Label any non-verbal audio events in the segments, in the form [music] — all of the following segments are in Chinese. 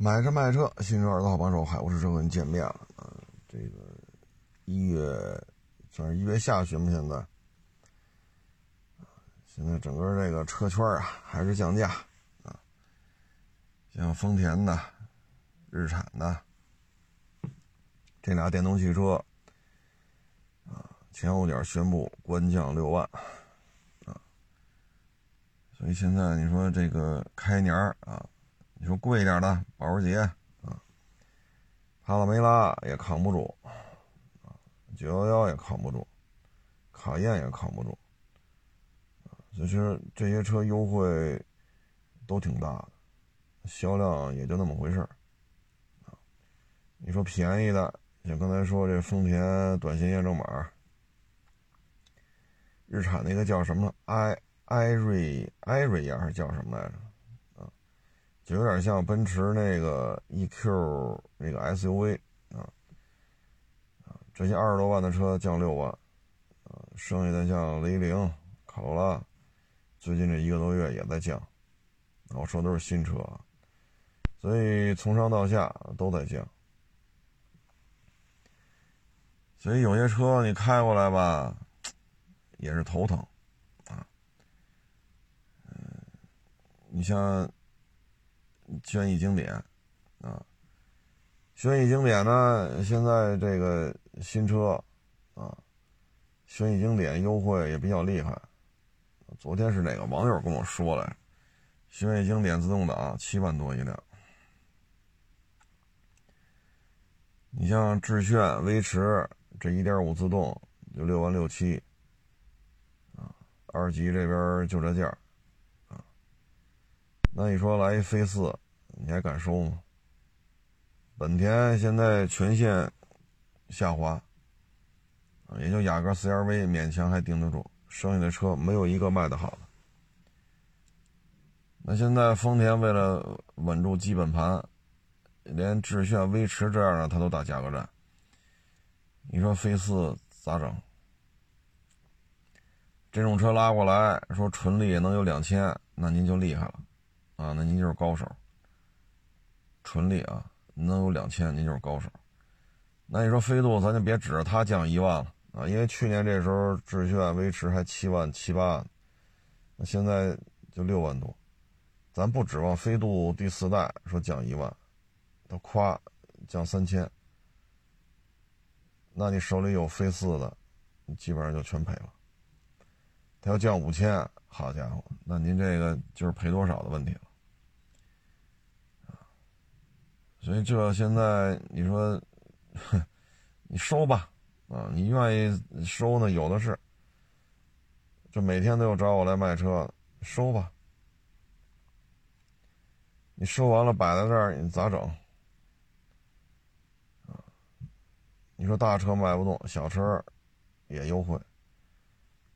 买车卖车，新车二的好帮手，海沃士车跟你见面了啊！这个一月算是一月下旬吧，现在现在整个这个车圈啊还是降价啊，像丰田的、日产的这俩电动汽车啊，前后脚宣布官降六万啊，所以现在你说这个开年啊。你说贵一点的保时捷啊，帕拉梅拉也扛不住啊，九幺幺也扛不住，卡宴也扛不住啊。其实这些车优惠都挺大的，销量也就那么回事啊。你说便宜的，像刚才说这丰田短信验证码，日产那个叫什么艾艾瑞艾瑞亚还是叫什么来着？就有点像奔驰那个 EQ 那个 SUV 啊，这些二十多万的车降六万，啊，剩下的像雷凌、卡罗拉，最近这一个多月也在降，我说都是新车，所以从上到下都在降，所以有些车你开过来吧，也是头疼，啊，嗯，你像。轩逸经典，啊，轩逸经典呢？现在这个新车，啊，轩逸经典优惠也比较厉害。昨天是哪个网友跟我说来，轩逸经典自动挡七万多一辆。你像致炫、威驰这一点五自动就六万六七，啊，二级这边就这价。那你说来一飞四，你还敢收吗？本田现在全线下滑，也就雅阁 CRV 勉强还顶得住，剩下的车没有一个卖的好的。那现在丰田为了稳住基本盘，连致炫、威驰这样的他都打价格战。你说飞四咋整？这种车拉过来说纯利能有两千，那您就厉害了。啊，那您就是高手，纯利啊，能有两千，您就是高手。那你说飞度，咱就别指着它降一万了啊，因为去年这时候致炫、威驰还七万七八，那现在就六万多，咱不指望飞度第四代说降一万，它夸降三千，那你手里有飞四的，你基本上就全赔了。它要降五千，好家伙，那您这个就是赔多少的问题了。所以这现在你说，你收吧，啊，你愿意收呢，有的是。这每天都有找我来卖车，收吧。你收完了摆在这儿，你咋整？啊，你说大车卖不动，小车也优惠。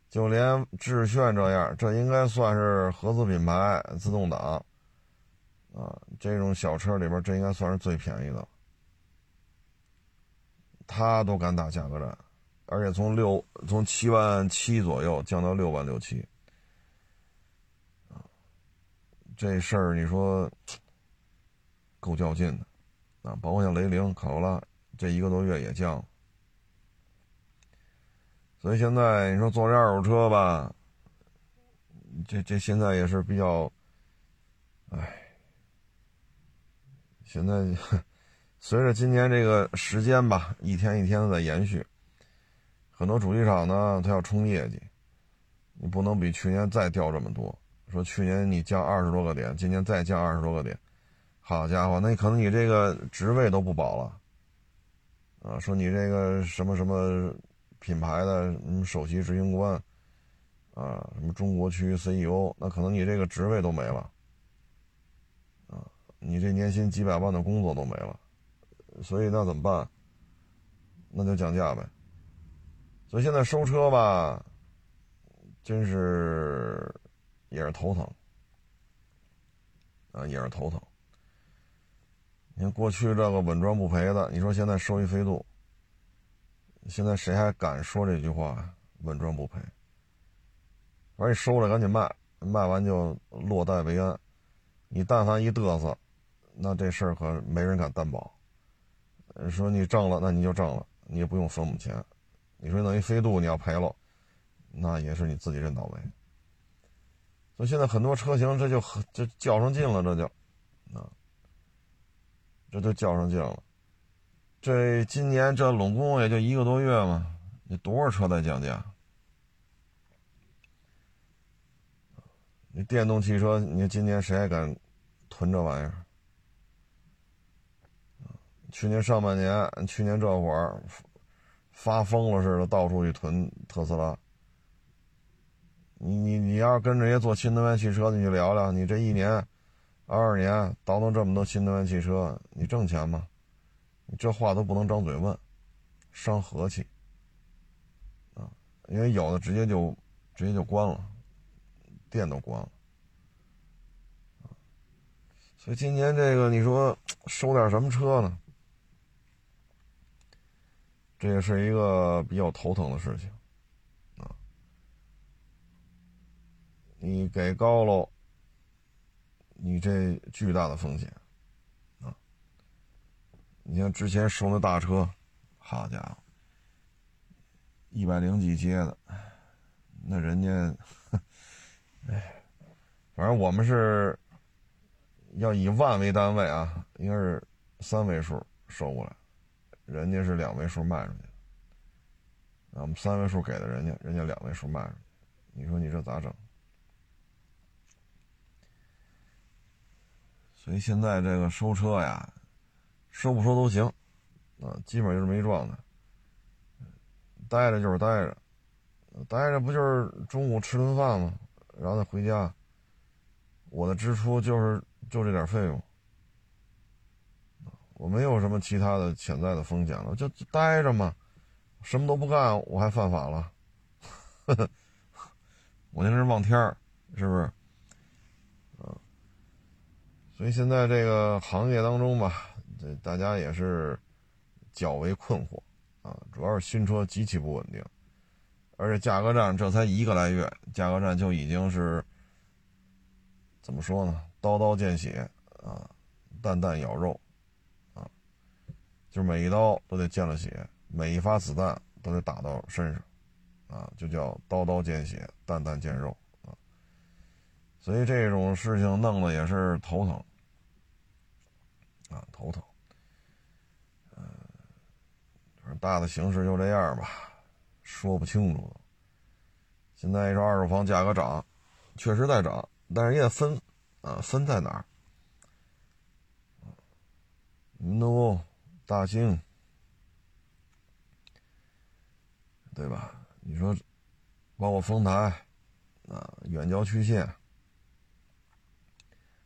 就连致炫这样，这应该算是合资品牌自动挡。啊，这种小车里边，这应该算是最便宜的。他都敢打价格战，而且从六从七万七左右降到六万六七，啊，这事儿你说够较劲的，啊，包括像雷凌、卡罗拉，这一个多月也降。所以现在你说做这二手车吧，这这现在也是比较，唉。现在 [laughs] 随着今年这个时间吧，一天一天的在延续，很多主机厂呢，它要冲业绩，你不能比去年再掉这么多。说去年你降二十多个点，今年再降二十多个点，好家伙，那可能你这个职位都不保了。啊，说你这个什么什么品牌的什么首席执行官，啊，什么中国区 CEO，那可能你这个职位都没了。你这年薪几百万的工作都没了，所以那怎么办？那就降价呗。所以现在收车吧，真是也是头疼啊，也是头疼。你看过去这个稳赚不赔的，你说现在收一飞度，现在谁还敢说这句话？稳赚不赔。反正你收了赶紧卖，卖完就落袋为安。你但凡一嘚瑟。那这事儿可没人敢担保。说你挣了，那你就挣了，你也不用分母钱。你说等于飞度你要赔了，那也是你自己认倒霉。所以现在很多车型这就这较上劲了，这就啊，这就较上劲了。这今年这拢共也就一个多月嘛，你多少车在降价？你电动汽车，你今年谁还敢囤这玩意儿？去年上半年，去年这会儿发疯了似的，到处去囤特斯拉。你你你要是跟这些做新能源汽车的去聊聊，你这一年、二二年倒腾这么多新能源汽车，你挣钱吗？你这话都不能张嘴问，伤和气啊！因为有的直接就直接就关了，店都关了所以今年这个，你说收点什么车呢？这也是一个比较头疼的事情，啊，你给高了，你这巨大的风险，啊，你像之前收那大车，好家伙，一百零几接的，那人家，哎，反正我们是要以万为单位啊，应该是三位数收过来。人家是两位数卖出去，啊，我们三位数给的人家，人家两位数卖出去，你说你这咋整？所以现在这个收车呀，收不收都行，啊，基本就是没状态。待着就是待着，待着不就是中午吃顿饭吗？然后再回家。我的支出就是就这点费用。我没有什么其他的潜在的风险了，就待着嘛，什么都不干，我还犯法了？[laughs] 我那是望天儿，是不是？嗯，所以现在这个行业当中吧，这大家也是较为困惑啊，主要是新车极其不稳定，而且价格战这才一个来月，价格战就已经是怎么说呢？刀刀见血啊，弹弹咬肉。就是每一刀都得见了血，每一发子弹都得打到身上，啊，就叫刀刀见血，弹弹见肉啊。所以这种事情弄得也是头疼，啊，头疼。大的形势就这样吧，说不清楚。现在说二手房价格涨，确实在涨，但是也分，啊，分在哪儿？嗯，大兴，对吧？你说，包括丰台，啊，远郊区县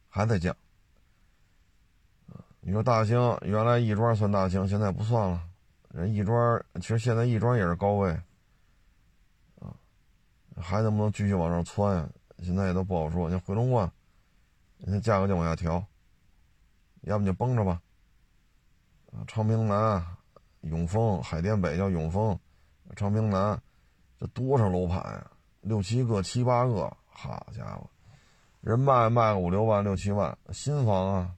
还在降。你说大兴原来亦庄算大兴，现在不算了。人亦庄其实现在亦庄也是高位，啊，还能不能继续往上窜呀？现在也都不好说。你回龙观，那价格就往下调，要不你就绷着吧。昌平南、永丰、海淀北叫永丰，昌平南，这多少楼盘呀？六七个、七八个，好家伙，人卖卖个五六万、六七万，新房啊，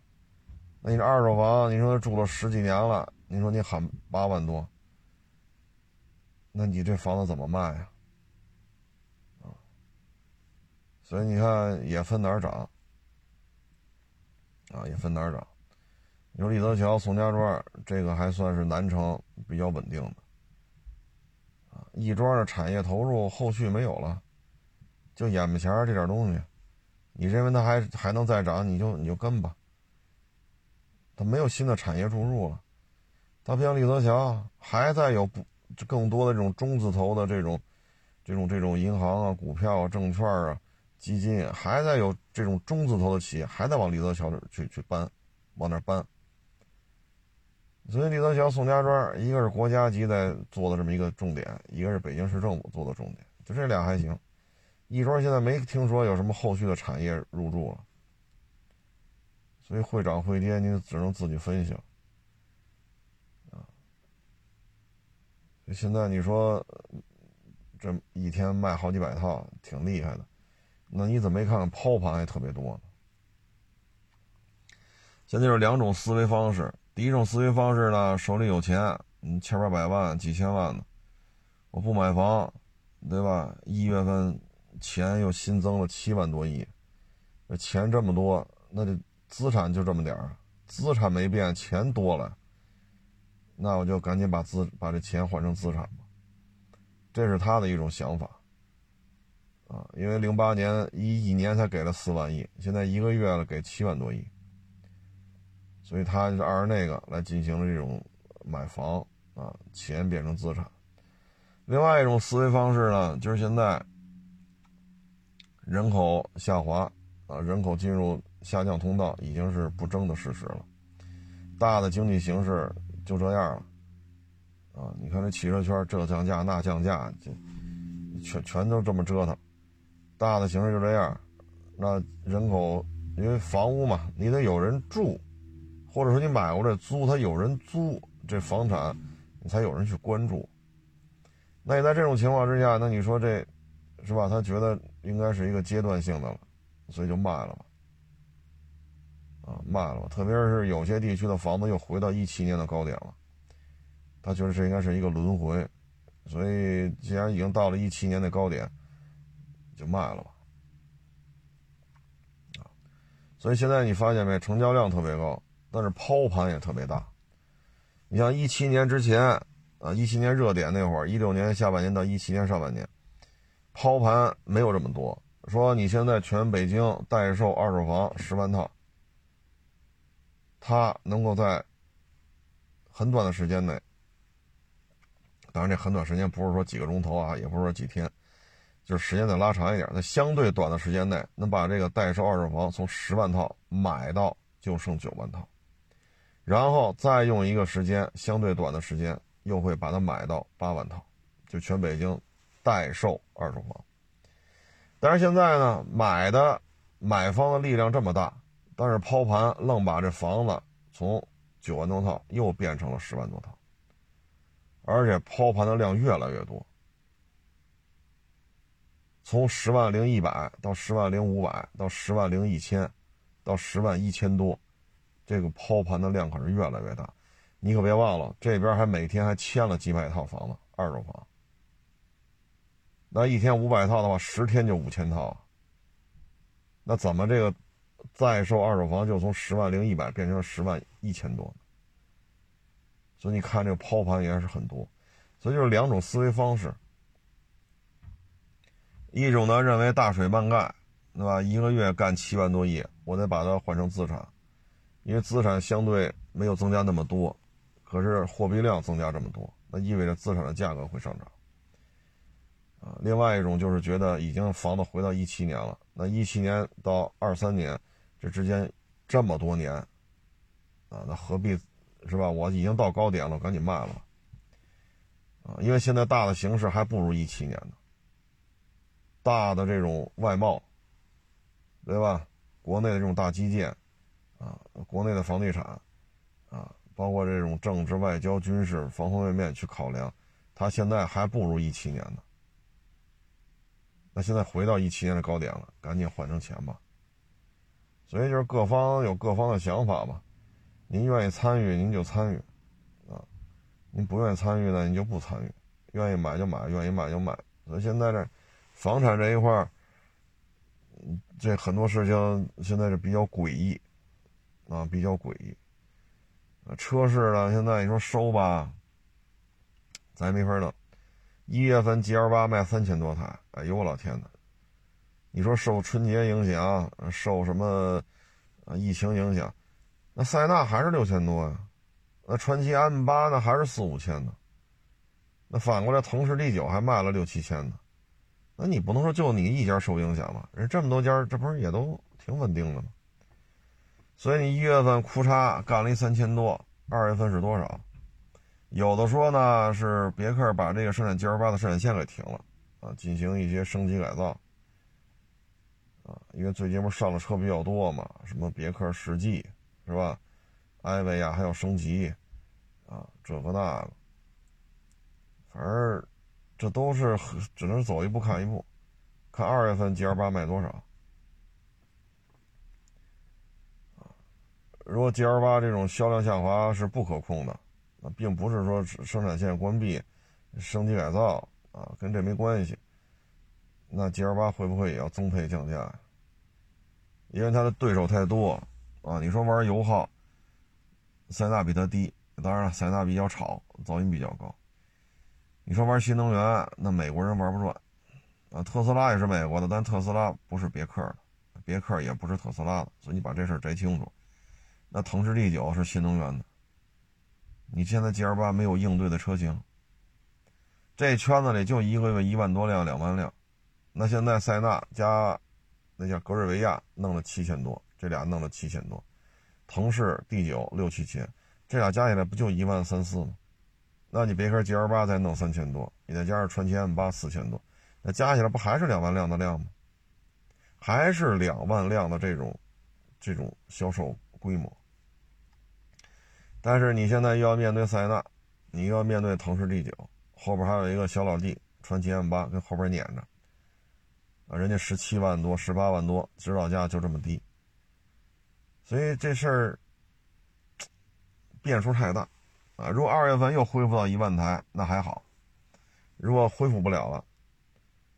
那你这二手房，你说住了十几年了，你说你喊八万多，那你这房子怎么卖呀？啊，所以你看也分哪儿涨，啊，也分哪儿涨。你说李泽桥、宋家庄这个还算是南城比较稳定的，啊，亦庄的产业投入后续没有了，就眼巴前这点东西，你认为它还还能再涨，你就你就跟吧。它没有新的产业注入了，它不像李泽桥，还在有不更多的这种中字头的这种这种这种银行啊、股票啊、证券啊、基金，还在有这种中字头的企业还在往李泽桥去去搬，往那搬。所以李德祥、宋家庄，一个是国家级在做的这么一个重点，一个是北京市政府做的重点，就这俩还行。亦庄现在没听说有什么后续的产业入驻了，所以会涨会跌，你只能自己分析。啊，现在你说这一天卖好几百套，挺厉害的，那你怎么没看看抛盘也特别多呢？现在就是两种思维方式。第一种思维方式呢，手里有钱，嗯，千八百万、几千万的，我不买房，对吧？一月份钱又新增了七万多亿，那钱这么多，那就资产就这么点儿，资产没变，钱多了，那我就赶紧把资把这钱换成资产吧，这是他的一种想法。啊，因为零八年一一年才给了四万亿，现在一个月了给七万多亿，所以他就按照那个来进行这种买房啊，钱变成资产。另外一种思维方式呢，就是现在人口下滑啊，人口进入下降通道已经是不争的事实了，大的经济形势就这样了啊。你看这汽车圈这降价那降价，就全全都这么折腾。大的形势就这样，那人口因为房屋嘛，你得有人住，或者说你买过这租，他有人租这房产，你才有人去关注。那你在这种情况之下，那你说这，是吧？他觉得应该是一个阶段性的了，所以就卖了吧，啊，卖了吧。特别是有些地区的房子又回到一七年的高点了，他觉得这应该是一个轮回，所以既然已经到了一七年的高点。就卖了吧，啊，所以现在你发现没，成交量特别高，但是抛盘也特别大。你像一七年之前啊，一七年热点那会儿，一六年下半年到一七年上半年，抛盘没有这么多。说你现在全北京代售二手房十万套，它能够在很短的时间内，当然这很短时间不是说几个钟头啊，也不是说几天。就是时间再拉长一点，在相对短的时间内，能把这个代售二手房从十万套买到就剩九万套，然后再用一个时间相对短的时间，又会把它买到八万套，就全北京代售二手房。但是现在呢，买的买方的力量这么大，但是抛盘愣把这房子从九万多套又变成了十万多套，而且抛盘的量越来越多。从十万零一百到十万零五百到十万零一千，到十万一千多，这个抛盘的量可是越来越大。你可别忘了，这边还每天还签了几百套房子，二手房。那一天五百套的话，十天就五千套。那怎么这个在售二手房就从十万零一百变成十万一千多？所以你看这个抛盘也是很多，所以就是两种思维方式。一种呢认为大水漫盖，对吧？一个月干七万多亿，我得把它换成资产，因为资产相对没有增加那么多，可是货币量增加这么多，那意味着资产的价格会上涨。啊，另外一种就是觉得已经房子回到一七年了，那一七年到二三年这之间这么多年，啊，那何必是吧？我已经到高点了，赶紧卖了。啊，因为现在大的形势还不如一七年呢。大的这种外贸，对吧？国内的这种大基建，啊，国内的房地产，啊，包括这种政治、外交、军事方方面面去考量，它现在还不如一七年呢。那现在回到一七年的高点了，赶紧换成钱吧。所以就是各方有各方的想法吧。您愿意参与，您就参与，啊，您不愿意参与呢，您就不参与。愿意买就买，愿意卖就卖。所以现在这。房产这一块儿，这很多事情现在是比较诡异，啊，比较诡异。车市呢，现在你说收吧，咱没法弄。一月份 G L 八卖三千多台，哎呦我老天呐！你说受春节影响，受什么疫情影响，那塞纳还是六千多呀，那传祺 M 八呢还是四五千呢，那反过来腾势 D 九还卖了六七千呢。那你不能说就你一家受影响吧？人这么多家，这不是也都挺稳定的吗？所以你一月份库差干了一三千多，二月份是多少？有的说呢是别克把这个生产 G L 八的生产线给停了啊，进行一些升级改造啊，因为最近不是上的车比较多嘛，什么别克世纪是吧？艾维亚还要升级啊，这个那个，反正。这都是只能走一步看一步，看二月份 G L 八卖多少，如果 G L 八这种销量下滑是不可控的，啊，并不是说生产线关闭、升级改造啊，跟这没关系。那 G L 八会不会也要增配降价？因为它的对手太多啊！你说玩油耗，塞纳比它低，当然了，塞纳比较吵，噪音比较高。你说玩新能源，那美国人玩不转啊。特斯拉也是美国的，但特斯拉不是别克的，别克也不是特斯拉的，所以你把这事摘清楚。那腾势 D 九是新能源的，你现在 G L 八没有应对的车型，这圈子里就一个月一万多辆、两万辆。那现在塞纳加那叫格瑞维亚弄了七千多，这俩弄了七千多，腾势 D 九六七千，这俩加起来不就一万三四吗？那你别克 G L 八再弄三千多，你再加上传祺 M 八四千多，那加起来不还是两万辆的量吗？还是两万辆的这种这种销售规模。但是你现在又要面对塞纳，你又要面对腾势 D 九，后边还有一个小老弟传祺 M 八跟后边撵着。啊，人家十七万多、十八万多，指导价就这么低，所以这事儿变数太大啊！如果二月份又恢复到一万台，那还好；如果恢复不了了，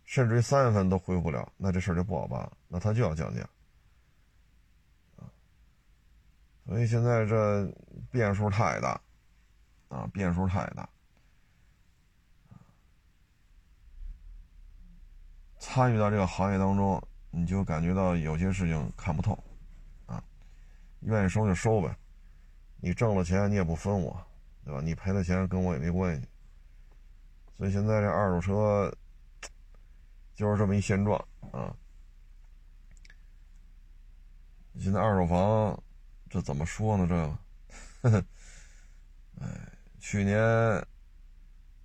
甚至于三月份都恢复不了，那这事儿就不好办了，那他就要降价啊！所以现在这变数太大啊，变数太大。参与到这个行业当中，你就感觉到有些事情看不透，啊，愿意收就收呗，你挣了钱你也不分我，对吧？你赔了钱跟我也没关系。所以现在这二手车就是这么一现状啊。现在二手房这怎么说呢？这个，哎，去年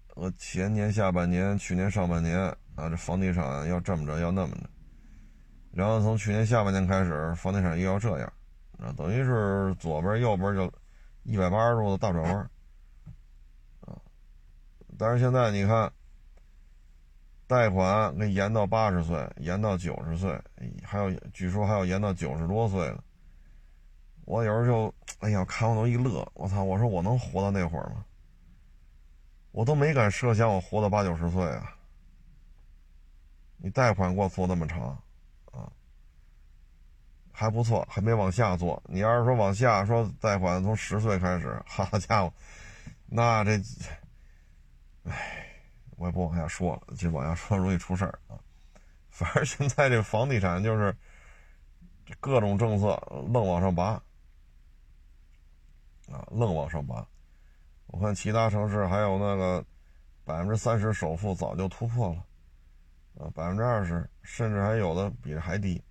和前年下半年，去年上半年。啊，这房地产要这么着，要那么着，然后从去年下半年开始，房地产又要这样，啊，等于是左边右边就一百八十度的大转弯，啊，但是现在你看，贷款给延到八十岁，延到九十岁，还有据说还要延到九十多岁了，我有时候就，哎呀，看我都一乐，我操，我说我能活到那会儿吗？我都没敢设想我活到八九十岁啊。你贷款给我做那么长，啊，还不错，还没往下做。你要是说往下说，贷款从十岁开始，好家伙，那这，唉，我也不往下说了，这往下说容易出事儿啊。反正现在这房地产就是各种政策愣往上拔，啊，愣往上拔。我看其他城市还有那个百分之三十首付早就突破了。啊，百分之二十，甚至还有的比这还低，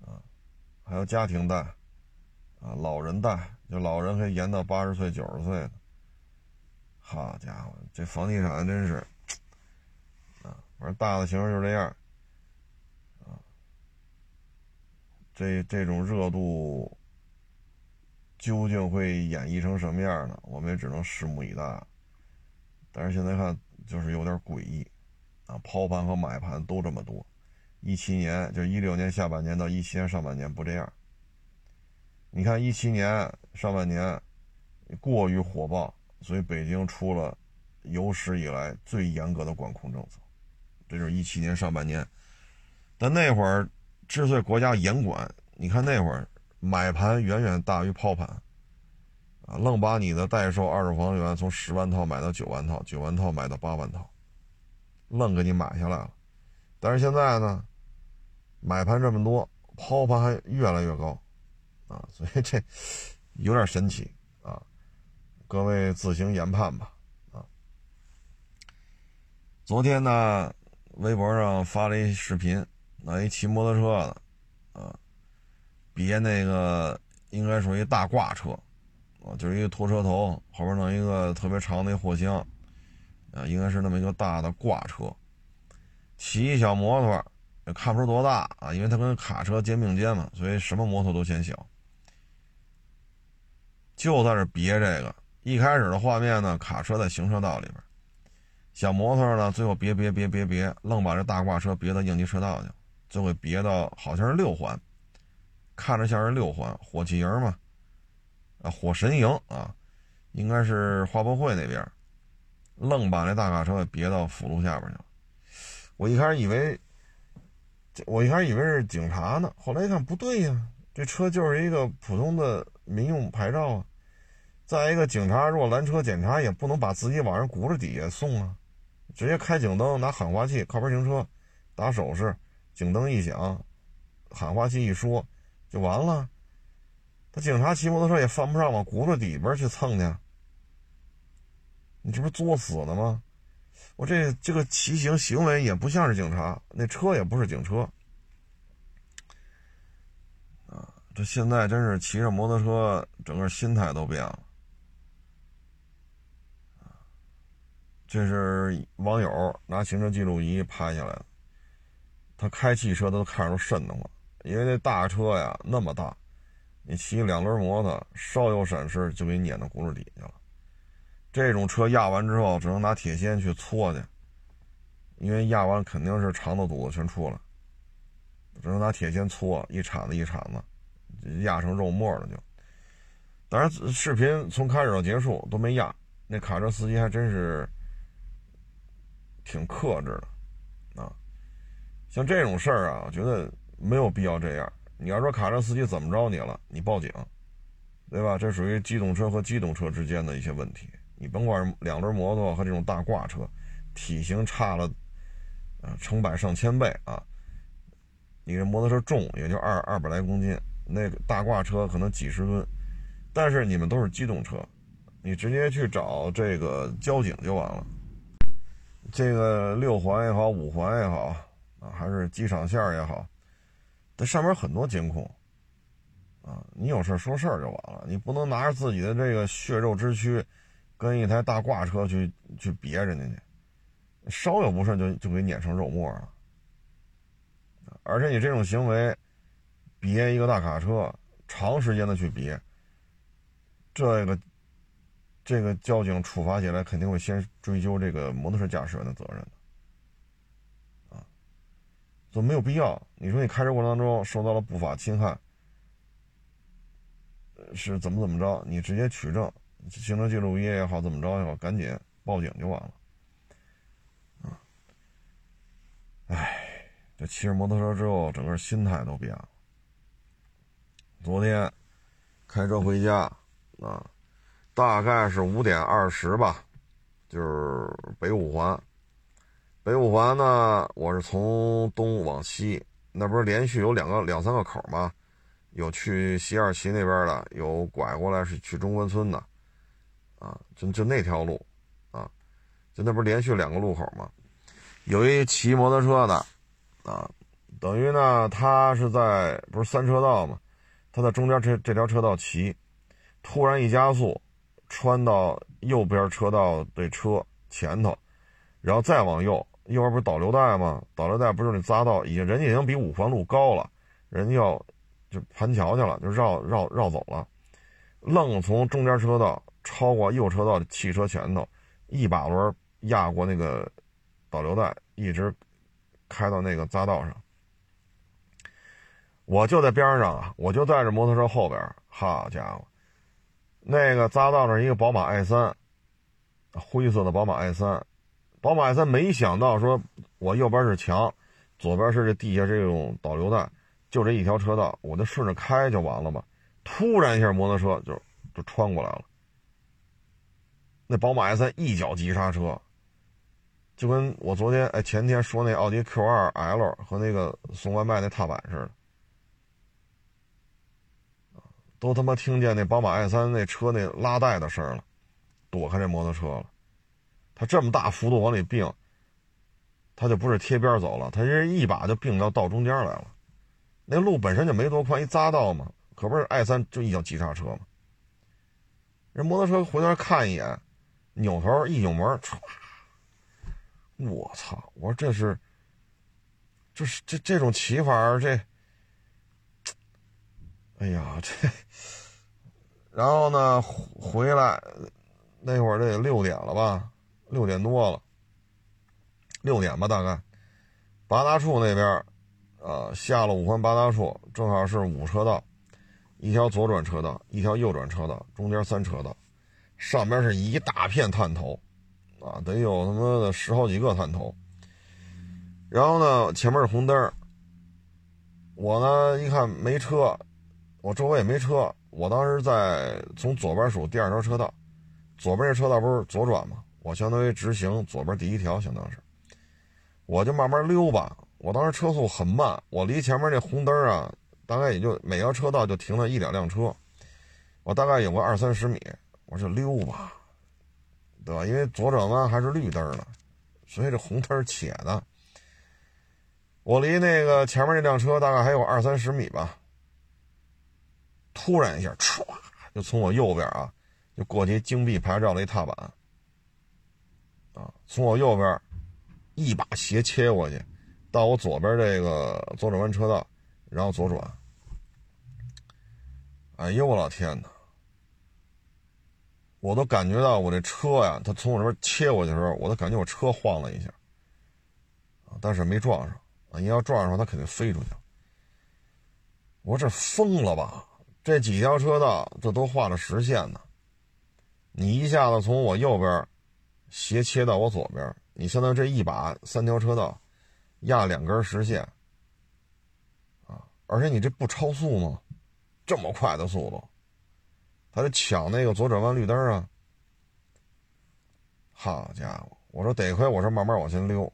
啊，还有家庭贷，啊，老人贷，就老人可以延到八十岁、九十岁的。好家伙，这房地产真是，啊，反正大的形势就这样，啊，这这种热度究竟会演绎成什么样呢？我们也只能拭目以待。但是现在看，就是有点诡异。啊，抛盘和买盘都这么多，一七年就一六年下半年到一七年上半年不这样。你看一七年上半年过于火爆，所以北京出了有史以来最严格的管控政策，这就是一七年上半年。但那会儿之所以国家严管，你看那会儿买盘远远大于抛盘，啊，愣把你的代售二手房源从十万套买到九万套，九万套买到八万套。愣给你买下来了，但是现在呢，买盘这么多，抛盘还越来越高，啊，所以这有点神奇啊，各位自行研判吧，啊。昨天呢，微博上发了一视频，那一骑摩托车的，别那个应该属于大挂车，啊，就是一个拖车头，后边弄一个特别长的货箱。啊，应该是那么一个大的挂车，骑一小摩托也看不出多大啊，因为它跟卡车肩并肩嘛，所以什么摩托都显小。就在这别这个，一开始的画面呢，卡车在行车道里边，小摩托呢，最后别别别别别，愣把这大挂车别到应急车道去，就会别到好像是六环，看着像是六环，火器营嘛，啊，火神营啊，应该是花博会那边，愣把那大卡车别到辅路下边去了。我一开始以为，我一开始以为是警察呢，后来一看不对呀，这车就是一个普通的民用牌照啊。再一个，警察如果拦车检查，也不能把自己往人轱辘底下送啊，直接开警灯，拿喊话器靠边停车，打手势，警灯一响，喊话器一说就完了。他警察骑摩托车也犯不上往轱辘底边去蹭去，你这不是作死呢吗？我这这个骑行行为也不像是警察，那车也不是警车，啊，这现在真是骑着摩托车，整个心态都变了。这是网友拿行车记录仪拍下来的，他开汽车都看着都瘆得慌，因为那大车呀那么大，你骑两轮摩托稍有闪失就给你碾到轱辘底下了。这种车压完之后只能拿铁锨去搓去，因为压完肯定是肠子肚子全出来，只能拿铁锨搓一铲子一铲子，压成肉末了就。当然视频从开始到结束都没压，那卡车司机还真是。挺克制的，啊，像这种事儿啊，我觉得没有必要这样。你要说卡车司机怎么着你了，你报警，对吧？这属于机动车和机动车之间的一些问题。你甭管两轮摩托和这种大挂车，体型差了，啊，成百上千倍啊。你这摩托车重也就二二百来公斤，那个大挂车可能几十吨，但是你们都是机动车，你直接去找这个交警就完了。这个六环也好，五环也好，啊，还是机场线也好，这上面很多监控，啊，你有事说事儿就完了，你不能拿着自己的这个血肉之躯，跟一台大挂车去去别人家去，稍有不慎就就给碾成肉末了。而且你这种行为，别一个大卡车，长时间的去别，这个。这个交警处罚起来肯定会先追究这个摩托车驾驶员的责任，没有必要。你说你开车过程当中受到了不法侵害，是怎么怎么着？你直接取证，行车记录仪也好，怎么着也好，赶紧报警就完了，啊，哎，这骑着摩托车之后，整个心态都变了。昨天开车回家，啊。大概是五点二十吧，就是北五环。北五环呢，我是从东往西，那不是连续有两个两三个口吗？有去西二旗那边的，有拐过来是去中关村的，啊，就就那条路，啊，就那不是连续两个路口吗？有一骑摩托车的，啊，等于呢，他是在不是三车道吗？他在中间这这条车道骑，突然一加速。穿到右边车道的车前头，然后再往右，右边不是导流带吗？导流带不是那匝道，已经人家已经比五环路高了，人家要就盘桥去了，就绕绕绕走了，愣从中间车道超过右车道的汽车前头，一把轮压过那个导流带，一直开到那个匝道上。我就在边上啊，我就在这摩托车后边，好家伙！那个匝道那一个宝马 i 三，灰色的宝马 i 三，宝马 i 三没想到说，我右边是墙，左边是这地下这种导流带，就这一条车道，我就顺着开就完了嘛。突然一下，摩托车就就穿过来了，那宝马 i 三一脚急刹车，就跟我昨天哎前天说那奥迪 Q 二 L 和那个送外卖那踏板似的。都他妈听见那宝马 i 三那车那拉带的声了，躲开这摩托车了。他这么大幅度往里并，他就不是贴边走了，他这一把就并到道中间来了。那路本身就没多宽，一匝道嘛，可不是 i 三就一脚急刹车嘛。人摩托车回头看一眼，扭头一扭门，唰！我操！我说这是，这是这这种骑法这。哎呀，这，然后呢，回来那会儿得六点了吧，六点多了，六点吧大概，八大处那边，呃，下了五环八大处，正好是五车道，一条左转车道，一条右转车道，中间三车道，上边是一大片探头，啊，得有他妈的十好几个探头。然后呢，前面是红灯我呢一看没车，我周围也没车，我当时在从左边数第二条车道，左边这车道不是左转吗？我相当于直行左边第一条，相当是，我就慢慢溜吧。我当时车速很慢，我离前面那红灯啊，大概也就每条车道就停了一两辆车，我大概有个二三十米，我就溜吧，对吧？因为左转弯还是绿灯呢，所以这红灯且的。我离那个前面那辆车大概还有二三十米吧，突然一下，唰，就从我右边啊，就过去金币牌照的一踏板，啊，从我右边一把斜切过去，到我左边这个左转弯车道，然后左转。哎呦我老天哪！我都感觉到我这车呀，它从我这边切过去的时候，我都感觉我车晃了一下，但是没撞上。啊！你要撞上，它肯定飞出去。我这疯了吧？这几条车道这都画了实线呢，你一下子从我右边斜切到我左边，你相当于这一把三条车道压两根实线啊！而且你这不超速吗？这么快的速度，他得抢那个左转弯绿灯啊！好家伙！我说得亏我是慢慢往前溜。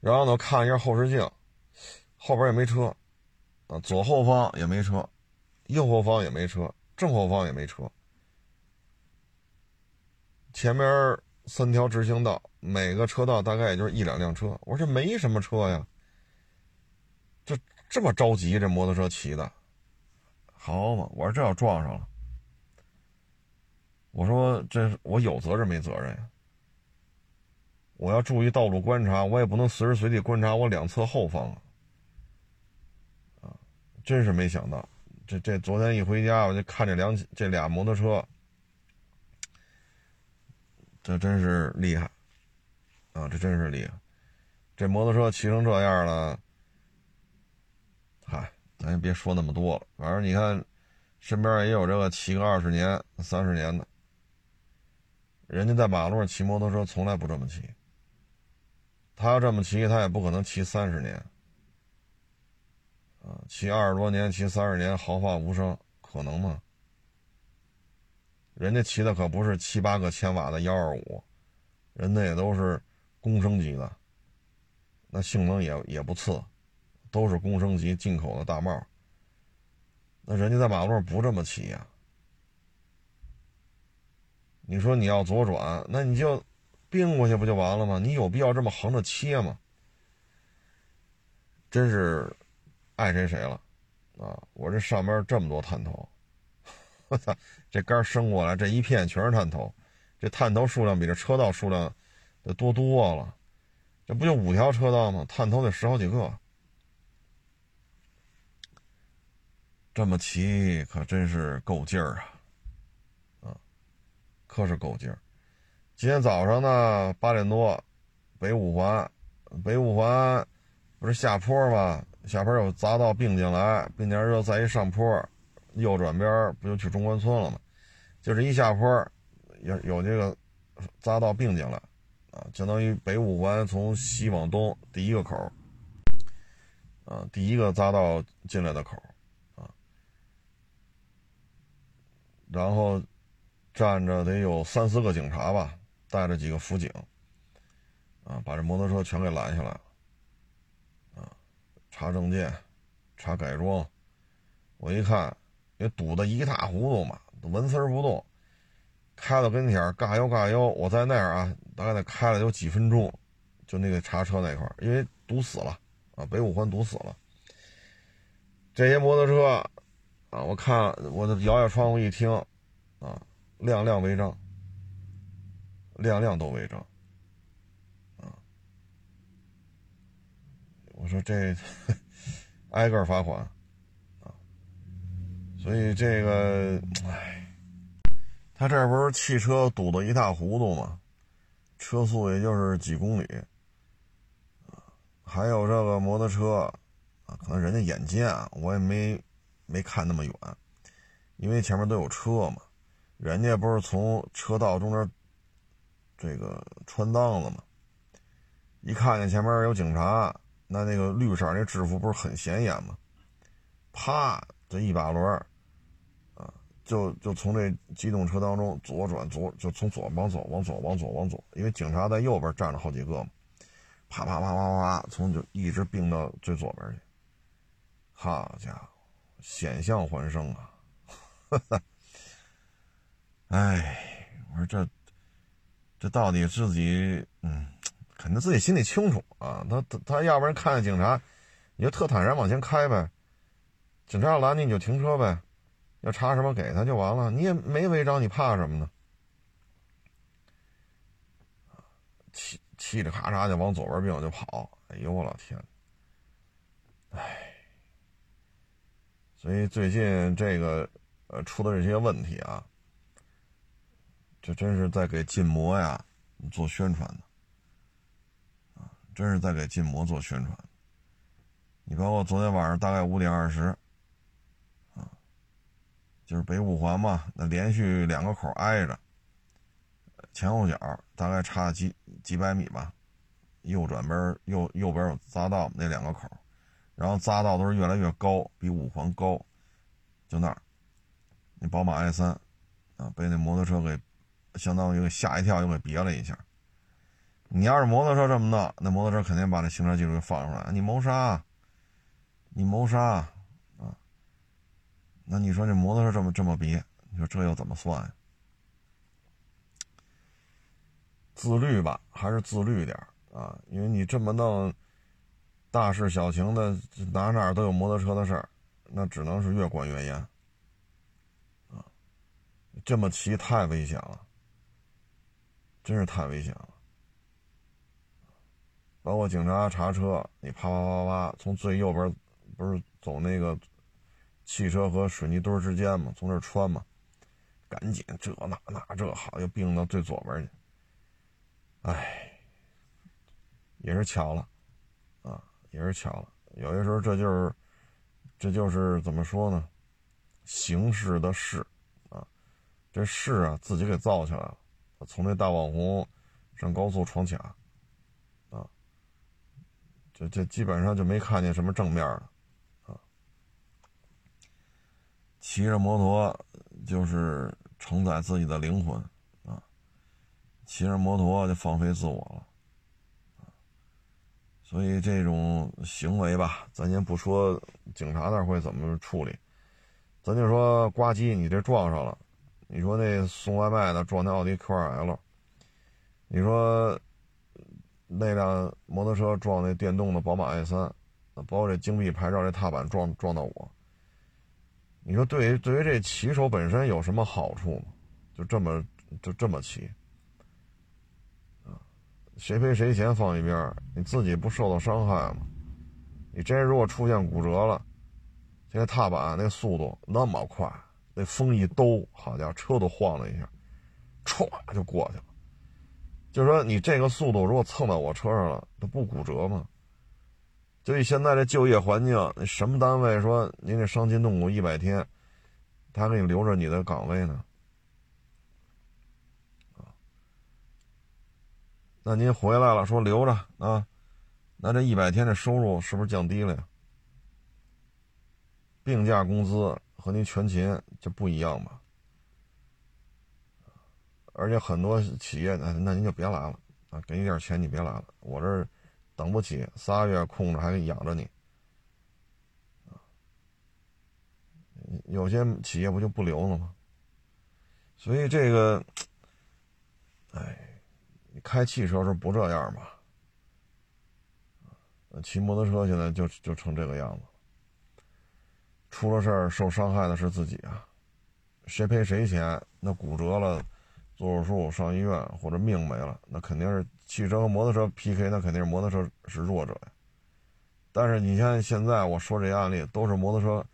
然后呢，看一下后视镜，后边也没车，啊，左后方也没车，右后方也没车，正后方也没车，前面三条直行道，每个车道大概也就是一两辆车。我说这没什么车呀，这这么着急，这摩托车骑的，好嘛？我说这要撞上了，我说这我有责任没责任呀？我要注意道路观察，我也不能随时随地观察我两侧后方啊！啊，真是没想到，这这昨天一回家，我就看这两这俩摩托车，这真是厉害啊！这真是厉害，这摩托车骑成这样了，嗨，咱也别说那么多了。反正你看，身边也有这个骑个二十年、三十年的，人家在马路上骑摩托车从来不这么骑。他要这么骑，他也不可能骑三十年，啊，骑二十多年，骑三十年，毫发无伤，可能吗？人家骑的可不是七八个千瓦的幺二五，人家也都是公升级的，那性能也也不次，都是公升级进口的大帽。那人家在马路上不这么骑呀？你说你要左转，那你就。并过去不就完了吗？你有必要这么横着切吗？真是爱谁谁了啊！我这上面这么多探头，我操，这杆伸过来这一片全是探头，这探头数量比这车道数量得多多了。这不就五条车道吗？探头得十好几个，这么骑可真是够劲儿啊！啊，可是够劲儿。今天早上呢，八点多，北五环，北五环不是下坡吗？下坡有匝道并进来，并进来之后再一上坡，右转边不就去中关村了吗？就这一下坡，有有这个匝道并进来，啊，相当于北五环从西往东第一个口，啊，第一个匝道进来的口，啊，然后站着得有三四个警察吧。带着几个辅警，啊，把这摩托车全给拦下来了，啊，查证件，查改装，我一看，也堵得一塌糊涂嘛，纹丝不动，开到跟前嘎悠嘎悠，我在那儿啊，大概得开了有几分钟，就那个查车那块因为堵死了，啊，北五环堵死了，这些摩托车，啊，我看我的摇摇窗户一听，啊，辆辆违章。辆辆都违章，啊！我说这 [laughs] 挨个罚款，所以这个，唉，他这不是汽车堵得一塌糊涂吗？车速也就是几公里，还有这个摩托车，啊，可能人家眼尖啊，我也没没看那么远，因为前面都有车嘛，人家不是从车道中间这个穿裆了吗？一看见前面有警察，那那个绿色那制服不是很显眼吗？啪，这一把轮，就就从这机动车当中左转左，就从左往左往左往左往左，因为警察在右边站着好几个嘛，啪啪啪啪啪，从就一直并到最左边去。好家伙，险象环生啊！哈哈哎，我说这这到底自己嗯，肯定自己心里清楚啊。他他他要不然看见警察，你就特坦然往前开呗。警察要拦你，你就停车呗，要查什么给他就完了。你也没违章，你怕什么呢？气气着咔嚓就往左边并就跑。哎呦我老天！哎，所以最近这个呃出的这些问题啊，这真是在给禁摩呀做宣传呢。啊，真是在给禁摩做宣传。你包括昨天晚上大概五点二十。就是北五环嘛，那连续两个口挨着，前后脚大概差几几百米吧。右转边右右边有匝道那两个口，然后匝道都是越来越高，比五环高。就那儿，那宝马 i 三啊，被那摩托车给相当于给吓一跳，又给别了一下。你要是摩托车这么闹，那摩托车肯定把那行车记录给放出来，你谋杀，你谋杀。那你说这摩托车这么这么比，你说这又怎么算？自律吧，还是自律点啊？因为你这么弄，大事小情的，哪哪都有摩托车的事儿，那只能是越管越严啊！这么骑太危险了，真是太危险了。包括警察查车，你啪啪啪啪，从最右边不是走那个。汽车和水泥墩之间嘛，从这穿嘛，赶紧这那那这好，又并到最左边去。哎，也是巧了，啊，也是巧了。有些时候这就是，这就是怎么说呢？形势的势，啊，这势啊自己给造起来了。从那大网红上高速闯卡，啊，这这基本上就没看见什么正面了。骑着摩托就是承载自己的灵魂啊，骑着摩托就放飞自我了所以这种行为吧，咱先不说警察那会怎么处理，咱就说呱唧你这撞上了，你说那送外卖的撞那奥迪 Q2L，你说那辆摩托车撞那电动的宝马 i3，包括这金币牌照这踏板撞撞到我。你说对于对于这骑手本身有什么好处吗？就这么就这么骑，啊，谁赔谁钱放一边你自己不受到伤害吗？你真如果出现骨折了，现在踏板那速度那么快，那风一兜，好家伙，车都晃了一下，歘就过去了。就说你这个速度如果蹭到我车上了，它不骨折吗？就以现在这就业环境，什么单位说您这伤筋动骨一百天，他给你留着你的岗位呢？那您回来了说留着啊，那这一百天的收入是不是降低了呀？病假工资和您全勤就不一样吧？而且很多企业那那您就别来了啊，给你点钱你别来了，我这。等不起，仨月空着还给养着你，有些企业不就不留了吗？所以这个，哎，你开汽车时候不这样吧？骑摩托车现在就就成这个样子，出了事儿受伤害的是自己啊，谁赔谁钱？那骨折了，做手术上医院或者命没了，那肯定是。汽车和摩托车 PK，那肯定是摩托车是弱者呀。但是你像现在我说这案例，都是摩托车，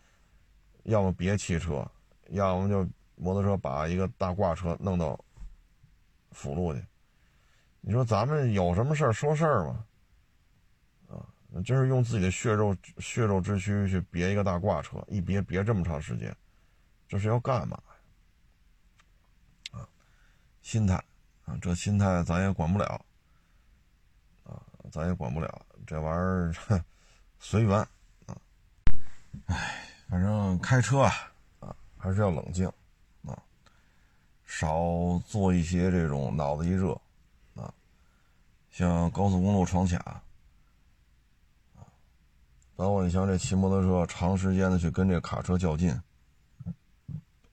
要么别汽车，要么就摩托车把一个大挂车弄到辅路去。你说咱们有什么事儿说事儿吗？啊，真是用自己的血肉血肉之躯去别一个大挂车，一别别这么长时间，这是要干嘛呀？啊，心态啊，这心态咱也管不了，咱也管不了，这玩意儿 [laughs] 随缘啊。哎，反正开车啊啊，还是要冷静啊，少做一些这种脑子一热啊，像高速公路闯卡。包括你像这骑摩托车长时间的去跟这卡车较劲，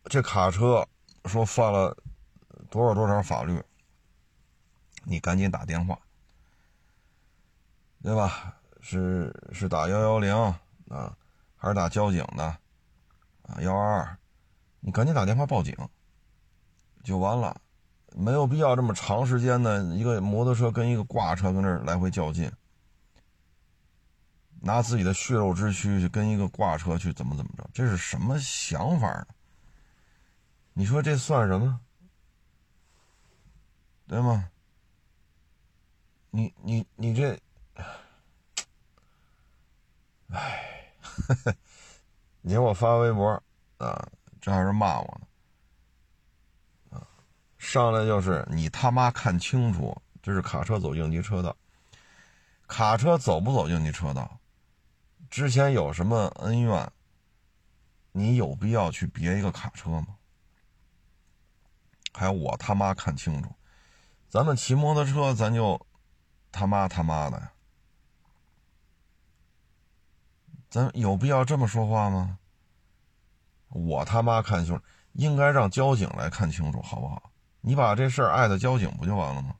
这卡车说犯了多少多少法律，你赶紧打电话，对吧？是是打幺幺零啊，还是打交警的啊？幺二二，你赶紧打电话报警就完了，没有必要这么长时间的一个摩托车跟一个挂车跟这来回较劲。拿自己的血肉之躯去跟一个挂车去怎么怎么着？这是什么想法呢？你说这算什么？对吗？你你你这，哎，你给我发微博啊，这还是骂我呢？啊，上来就是你他妈看清楚，这是卡车走应急车道，卡车走不走应急车道？之前有什么恩怨？你有必要去别一个卡车吗？还有我他妈看清楚，咱们骑摩托车，咱就他妈他妈的呀！咱有必要这么说话吗？我他妈看清楚，应该让交警来看清楚，好不好？你把这事儿碍到交警不就完了吗？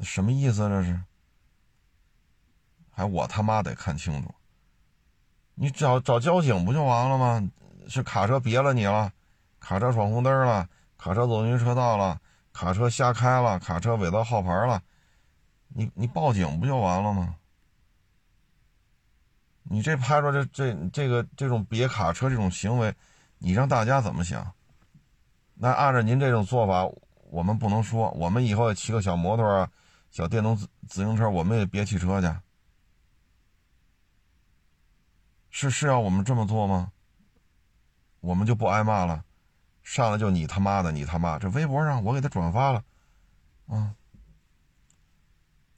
什么意思？这是？还我他妈得看清楚，你找找交警不就完了吗？是卡车别了你了，卡车闯红灯了，卡车走应急车道了，卡车瞎开了，卡车伪造号牌了，你你报警不就完了吗？你这拍出这这这个这种别卡车这种行为，你让大家怎么想？那按照您这种做法，我们不能说，我们以后骑个小摩托啊，小电动自自行车，我们也别骑车去。是是要我们这么做吗？我们就不挨骂了，上来就你他妈的你他妈，这微博上我给他转发了，啊，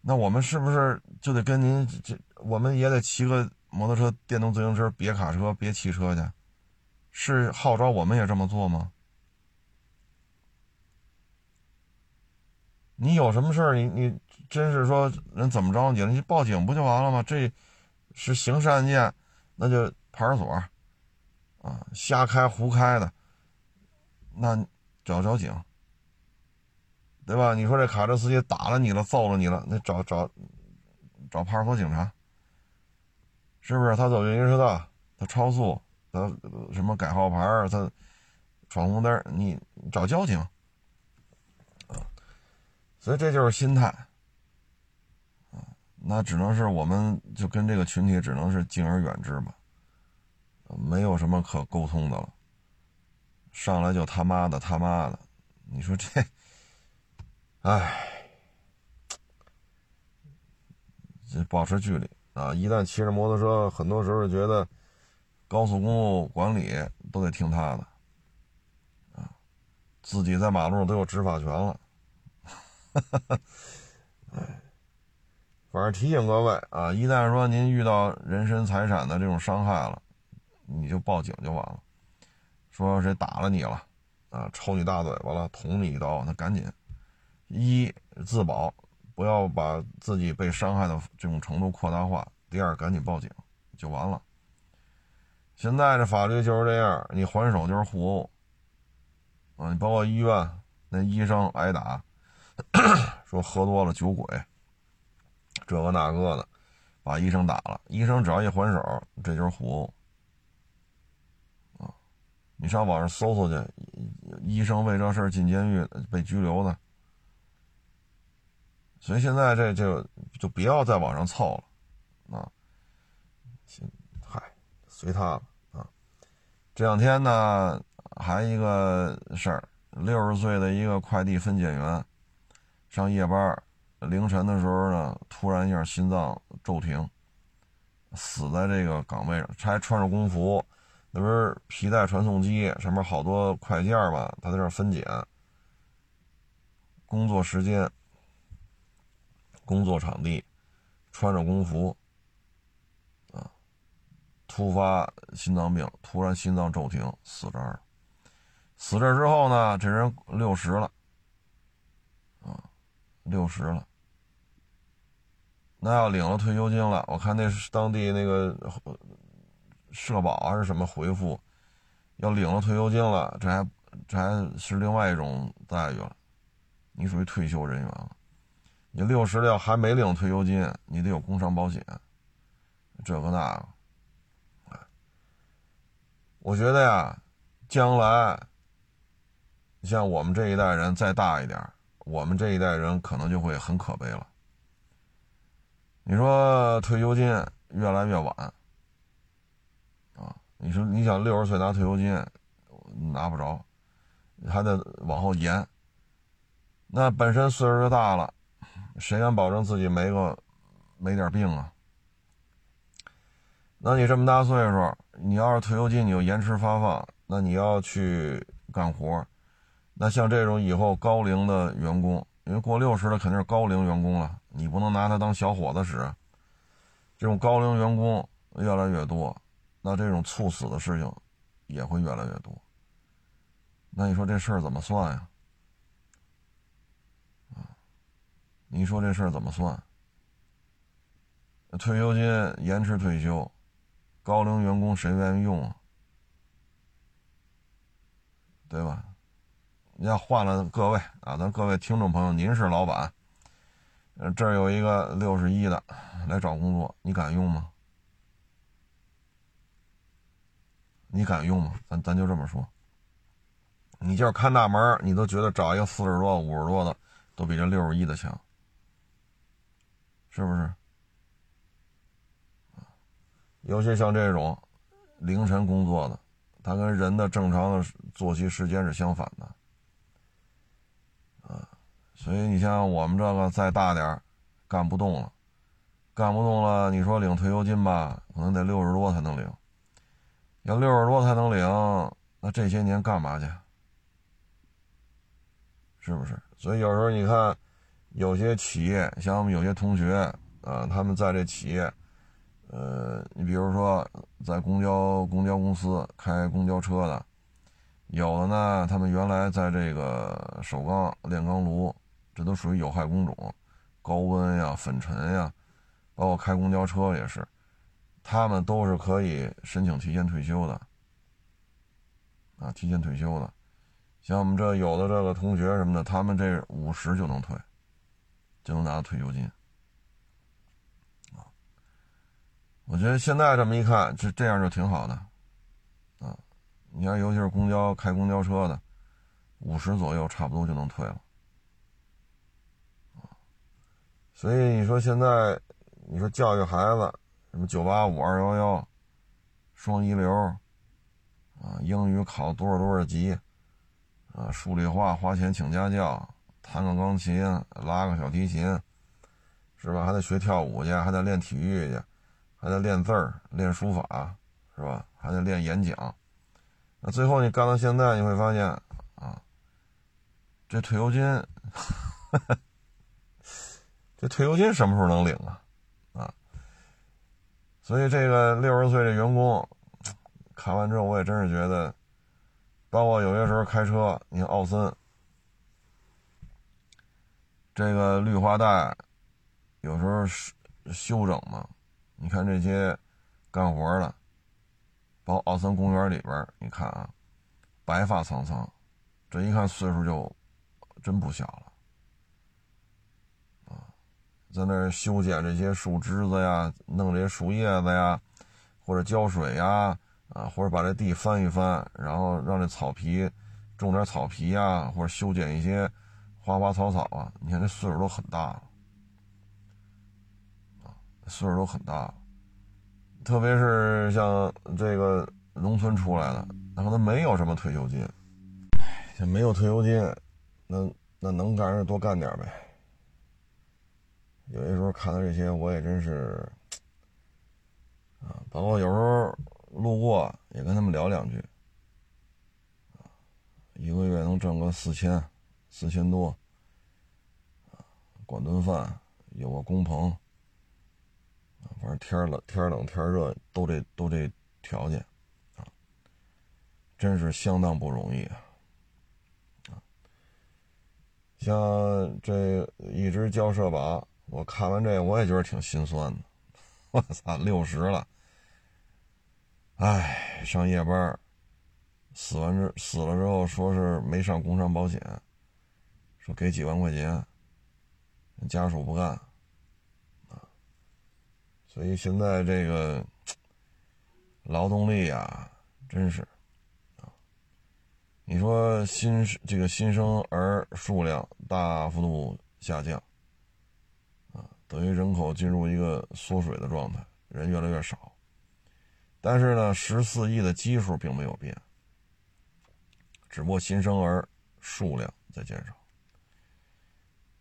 那我们是不是就得跟您这，我们也得骑个摩托车、电动自行车，别卡车，别汽车去？是号召我们也这么做吗？你有什么事儿，你你真是说人怎么着你了？你报警不就完了吗？这是刑事案件。那就派出所，啊，瞎开胡开的，那找找警，对吧？你说这卡车司机打了你了，揍了你了，那找找找派出所警察，是不是？他走应急车道，他超速，他什么改号牌他闯红灯，你找交警，啊，所以这就是心态。那只能是我们就跟这个群体只能是敬而远之吧，没有什么可沟通的了。上来就他妈的他妈的，你说这，哎，这保持距离啊！一旦骑着摩托车，很多时候觉得高速公路管理都得听他的，啊，自己在马路上都有执法权了，哈哈哈，哎。反正提醒各位啊，一旦说您遇到人身财产的这种伤害了，你就报警就完了。说谁打了你了，啊，抽你大嘴巴了，捅你一刀，那赶紧一自保，不要把自己被伤害的这种程度扩大化。第二，赶紧报警就完了。现在这法律就是这样，你还手就是互殴。啊，你包括医院那医生挨打，[coughs] 说喝多了酒鬼。这个那个的，把医生打了。医生只要一还手，这就是互殴！你上网上搜搜去，医生为这事进监狱被拘留的。所以现在这就就不要再往上凑了啊！行，嗨，随他了啊！这两天呢，还一个事儿，六十岁的一个快递分拣员上夜班。凌晨的时候呢，突然一下心脏骤停，死在这个岗位上，还穿着工服，那不是皮带传送机上面好多快件吧，他在这分拣，工作时间、工作场地，穿着工服，啊，突发心脏病，突然心脏骤停，死这儿了。死这之后呢，这人六十了，啊，六十了。那要领了退休金了，我看那是当地那个社保还是什么回复，要领了退休金了，这还这还是另外一种待遇了。你属于退休人员了，你六十了还没领退休金，你得有工伤保险，这个那个。我觉得呀，将来。像我们这一代人再大一点，我们这一代人可能就会很可悲了。你说退休金越来越晚，啊，你说你想六十岁拿退休金拿不着，还得往后延。那本身岁数就大了，谁敢保证自己没个没点病啊？那你这么大岁数，你要是退休金你又延迟发放，那你要去干活。那像这种以后高龄的员工，因为过六十的肯定是高龄员工了，你不能拿他当小伙子使。这种高龄员工越来越多，那这种猝死的事情也会越来越多。那你说这事儿怎么算呀？啊，你说这事儿怎么算？退休金延迟退休，高龄员工谁愿意用啊？对吧？你要换了各位啊，咱各位听众朋友，您是老板，这儿有一个六十一的来找工作，你敢用吗？你敢用吗？咱咱就这么说，你就是看大门，你都觉得找一个四十多、五十多的都比这六十一的强，是不是？尤其像这种凌晨工作的，他跟人的正常的作息时间是相反的。所以你像我们这个再大点干不动了，干不动了，你说领退休金吧，可能得六十多才能领。要六十多才能领，那这些年干嘛去？是不是？所以有时候你看，有些企业，像我们有些同学，啊，他们在这企业，呃，你比如说在公交公交公司开公交车的，有的呢，他们原来在这个首钢炼钢炉。这都属于有害工种，高温呀、粉尘呀，包括开公交车也是，他们都是可以申请提前退休的，啊，提前退休的。像我们这有的这个同学什么的，他们这五十就能退，就能拿到退休金。啊，我觉得现在这么一看，这这样就挺好的，啊，你看，尤其是公交开公交车的，五十左右差不多就能退了。所以你说现在，你说教育孩子，什么九八五二幺幺，双一流，啊，英语考多少多少级，啊，数理化花钱请家教，弹个钢琴，拉个小提琴，是吧？还得学跳舞去，还得练体育去，还得练字儿、练书法，是吧？还得练演讲。那最后你干到现在，你会发现，啊，这退休金。[laughs] 这退休金什么时候能领啊？啊，所以这个六十岁的员工看完之后，我也真是觉得，包括有些时候开车，你看奥森这个绿化带，有时候修整嘛，你看这些干活的，包括奥森公园里边，你看啊，白发苍苍，这一看岁数就真不小了啊。在那儿修剪这些树枝子呀，弄这些树叶子呀，或者浇水呀，啊，或者把这地翻一翻，然后让这草皮种点草皮呀，或者修剪一些花花草草啊。你看这岁数都很大了，啊，岁数都很大了。特别是像这个农村出来的，那可能没有什么退休金，唉，没有退休金，那那能干就多干点呗。有些时候看到这些，我也真是啊，包括有时候路过也跟他们聊两句，一个月能挣个四千、四千多，管顿饭，有个工棚，反正天冷天冷天热都这都这条件啊，真是相当不容易啊。像这一直交社保，我看完这我也觉得挺心酸的。[laughs] 我操，六十了，哎，上夜班，死完之死了之后说是没上工伤保险，说给几万块钱，家属不干，啊，所以现在这个劳动力啊，真是。你说新这个新生儿数量大幅度下降，啊，等于人口进入一个缩水的状态，人越来越少。但是呢，十四亿的基数并没有变，只不过新生儿数量在减少。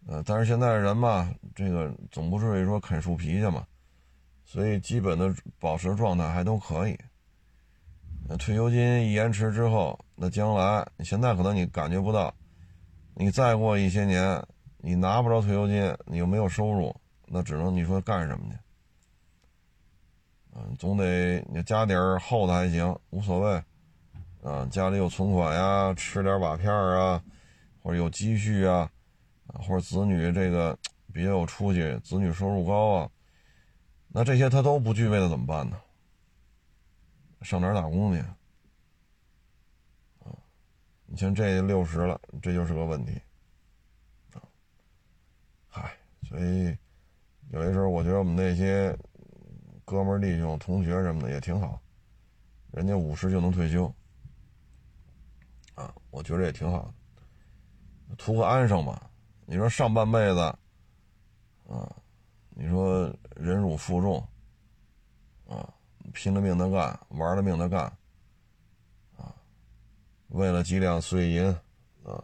呃，但是现在人嘛，这个总不至于说啃树皮去嘛，所以基本的保持状态还都可以。那退休金一延迟之后，那将来你现在可能你感觉不到，你再过一些年，你拿不着退休金，你又没有收入，那只能你说干什么去？嗯，总得你家底儿厚的还行，无所谓，嗯，家里有存款呀，吃点瓦片啊，或者有积蓄啊，或者子女这个比较有出息，子女收入高啊，那这些他都不具备的怎么办呢？上哪儿打工去？啊，你像这六十了，这就是个问题。啊，嗨，所以有些时候我觉得我们那些哥们、弟兄、同学什么的也挺好，人家五十就能退休，啊，我觉得也挺好的，图个安生吧。你说上半辈子，啊，你说忍辱负重，啊。拼了命的干，玩了命的干，啊，为了几两碎银，啊，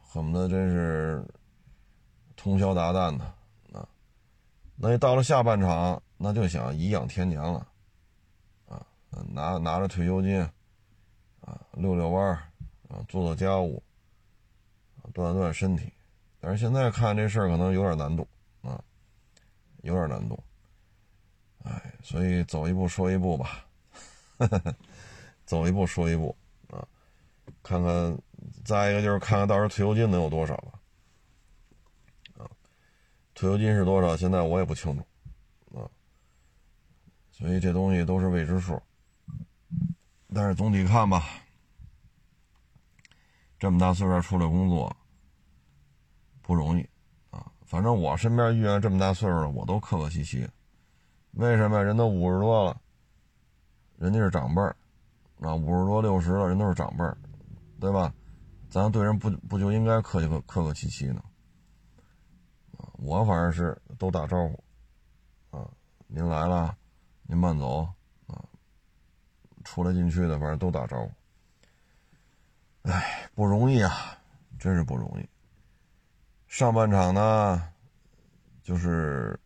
恨不得真是通宵达旦的，啊，那你到了下半场，那就想颐养天年了，啊，拿拿着退休金，啊，遛遛弯啊，做做家务，锻炼锻炼身体，但是现在看这事儿可能有点难度，啊，有点难度。哎，所以走一步说一步吧，[laughs] 走一步说一步啊，看看，再一个就是看看到时候退休金能有多少吧，啊，退休金是多少？现在我也不清楚，啊，所以这东西都是未知数，但是总体看吧，这么大岁数出来工作不容易啊，反正我身边遇见这么大岁数的，我都客客气气。为什么人都五十多了，人家是长辈儿，啊，五十多六十了，人都是长辈儿，对吧？咱对人不不就应该客气客客客气气呢？啊，我反正是都打招呼，啊，您来了，您慢走，啊，出来进去的反正都打招呼。哎，不容易啊，真是不容易。上半场呢，就是。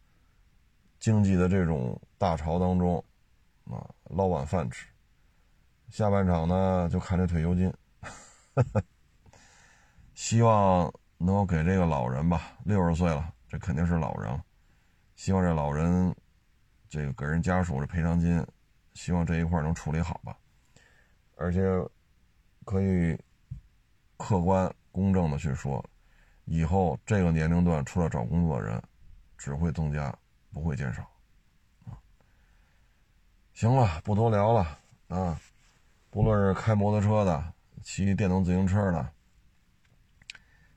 经济的这种大潮当中，啊，捞碗饭吃。下半场呢，就看这退休金，[laughs] 希望能够给这个老人吧，六十岁了，这肯定是老人了。希望这老人，这个给人家属的赔偿金，希望这一块能处理好吧。而且，可以客观公正的去说，以后这个年龄段出来找工作的人，只会增加。不会减少，行了，不多聊了啊。不论是开摩托车的、骑电动自行车的、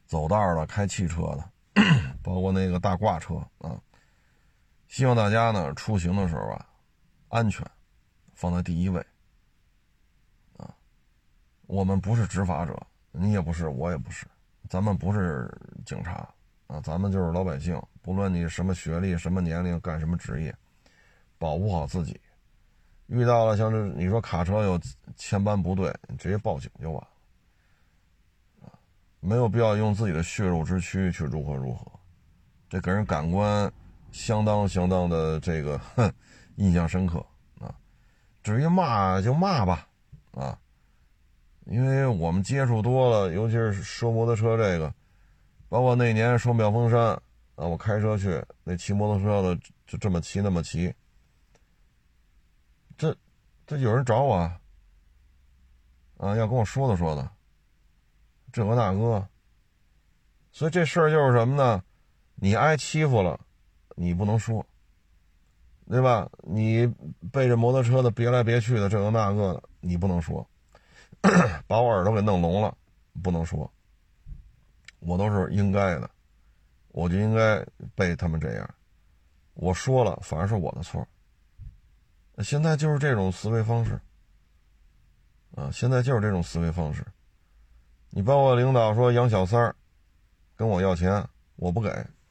走道的、开汽车的，包括那个大挂车啊，希望大家呢出行的时候啊，安全放在第一位啊。我们不是执法者，你也不是，我也不是，咱们不是警察。啊，咱们就是老百姓，不论你什么学历、什么年龄、干什么职业，保护好自己。遇到了像这你说卡车有千般不对，你直接报警就完了。啊，没有必要用自己的血肉之躯去如何如何。这给人感官相当相当的这个哼印象深刻啊。至于骂就骂吧啊，因为我们接触多了，尤其是说摩托车这个，包括那年说妙峰山啊，我开车去，那骑摩托车的就这么骑那么骑，这这有人找我啊，要跟我说的说的，这个那个，所以这事儿就是什么呢？你挨欺负了，你不能说，对吧？你背着摩托车的别来别去的这个那个的，你不能说，[clears throat] 把我耳朵给弄聋了，不能说。我都是应该的，我就应该被他们这样。我说了，反而是我的错。现在就是这种思维方式，啊，现在就是这种思维方式。你包括领导说养小三儿跟我要钱，我不给。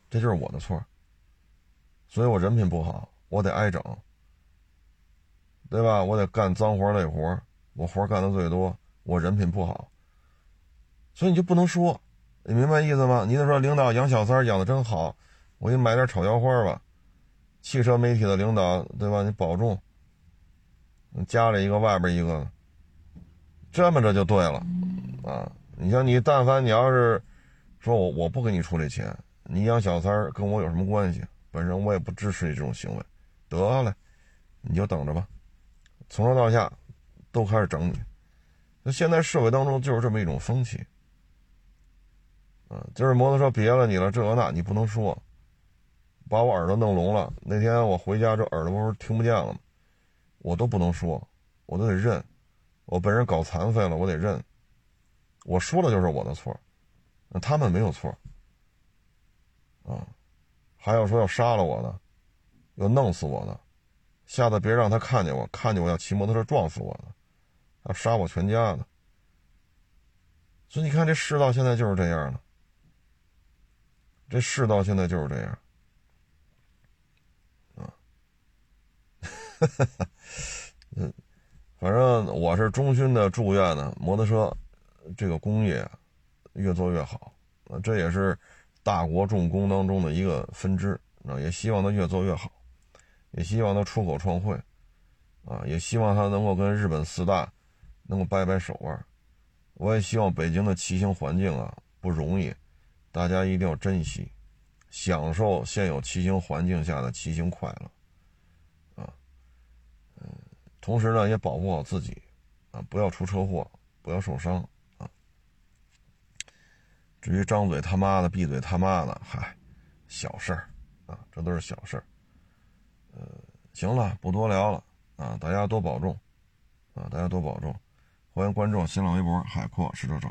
这就是我的错，所以我人品不好，我得挨整，对吧？我得干脏活累活，我活干的最多，我人品不好，所以你就不能说，你明白意思吗？你得说领导养小三养的真好，我给你买点炒腰花吧。汽车媒体的领导，对吧？你保重，家里一个，外边一个，这么着就对了，啊！你像你，但凡你要是说我我不给你出这钱。你养小三跟我有什么关系？本身我也不支持你这种行为。得了，你就等着吧，从上到下都开始整你。那现在社会当中就是这么一种风气。啊，就是摩托车别了你了，这个那你不能说，把我耳朵弄聋了。那天我回家这耳朵不是听不见了吗？我都不能说，我都得认。我被人搞残废了，我得认。我说的就是我的错，那他们没有错。啊，还有说要杀了我的，要弄死我的，下次别让他看见我，看见我要骑摩托车撞死我的，要杀我全家的。所以你看，这世道现在就是这样的，这世道现在就是这样，啊，[laughs] 嗯，反正我是衷心的祝愿呢，摩托车这个工业越做越好，啊，这也是。大国重工当中的一个分支啊，也希望它越做越好，也希望它出口创汇，啊，也希望它能够跟日本四大能够掰掰手腕。我也希望北京的骑行环境啊不容易，大家一定要珍惜，享受现有骑行环境下的骑行快乐，啊，嗯，同时呢也保护好自己，啊，不要出车祸，不要受伤啊。至于张嘴他妈的闭嘴他妈的，嗨，小事儿啊，这都是小事儿。呃，行了，不多聊了啊，大家多保重啊，大家多保重。欢迎关注新浪微博海阔试车手。